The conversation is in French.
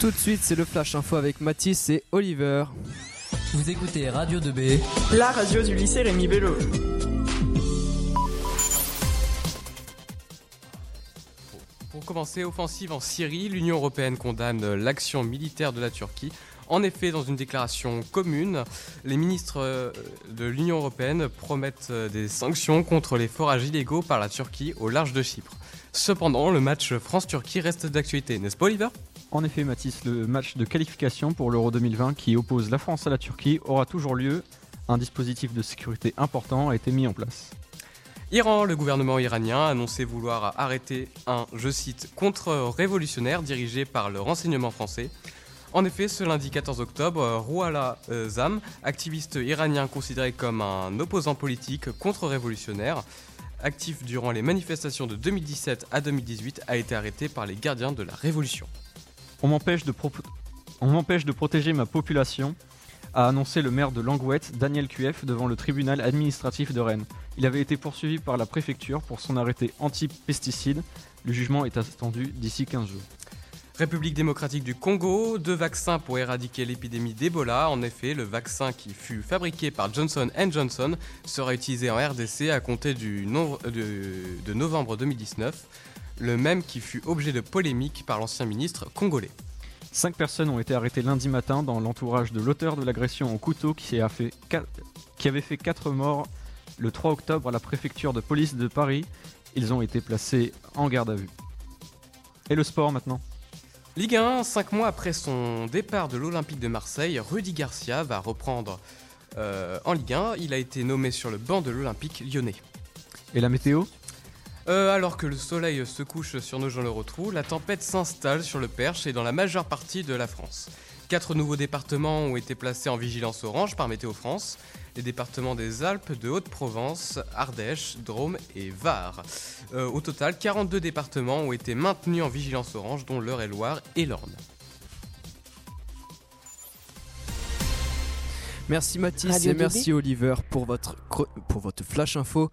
Tout de suite, c'est le Flash Info avec Mathis et Oliver. Vous écoutez Radio 2B, la radio du lycée Rémi Bello. Commencer, offensive en Syrie, l'Union européenne condamne l'action militaire de la Turquie. En effet, dans une déclaration commune, les ministres euh, de l'Union européenne promettent euh, des sanctions contre les forages illégaux par la Turquie au large de Chypre. Cependant, le match France-Turquie reste d'actualité, n'est-ce pas Oliver? En effet, Mathis, le match de qualification pour l'Euro 2020 qui oppose la France à la Turquie aura toujours lieu. Un dispositif de sécurité important a été mis en place. Iran, le gouvernement iranien a annoncé vouloir arrêter un, je cite, contre-révolutionnaire dirigé par le renseignement français. En effet, ce lundi 14 octobre, Rouala euh, Zam, activiste iranien considéré comme un opposant politique contre-révolutionnaire, actif durant les manifestations de 2017 à 2018, a été arrêté par les gardiens de la révolution. On m'empêche de, de, protéger ma population, a annoncé le maire de Langouette, Daniel QF, devant le tribunal administratif de Rennes. Il avait été poursuivi par la préfecture pour son arrêté anti-pesticides. Le jugement est attendu d'ici 15 jours. République démocratique du Congo, deux vaccins pour éradiquer l'épidémie d'Ebola. En effet, le vaccin qui fut fabriqué par Johnson Johnson sera utilisé en RDC à compter du de, novembre 2019, le même qui fut objet de polémique par l'ancien ministre congolais. Cinq personnes ont été arrêtées lundi matin dans l'entourage de l'auteur de l'agression au couteau qui, a fait qui avait fait quatre morts le 3 octobre à la préfecture de police de Paris. Ils ont été placés en garde à vue. Et le sport maintenant? Ligue 1, 5 mois après son départ de l'Olympique de Marseille, Rudy Garcia va reprendre euh, en Ligue 1. Il a été nommé sur le banc de l'Olympique lyonnais. Et la météo? Euh, alors que le soleil se couche sur nos gens le retrouvent, la tempête s'installe sur le Perche et dans la majeure partie de la France. Quatre nouveaux départements ont été placés en vigilance orange par Météo France. Les départements des Alpes, de Haute-Provence, Ardèche, Drôme et Var. Euh, au total, 42 départements ont été maintenus en vigilance orange, dont l'Eure-et-Loire et l'Orne. Merci Mathis et merci Oliver pour votre, pour votre flash info.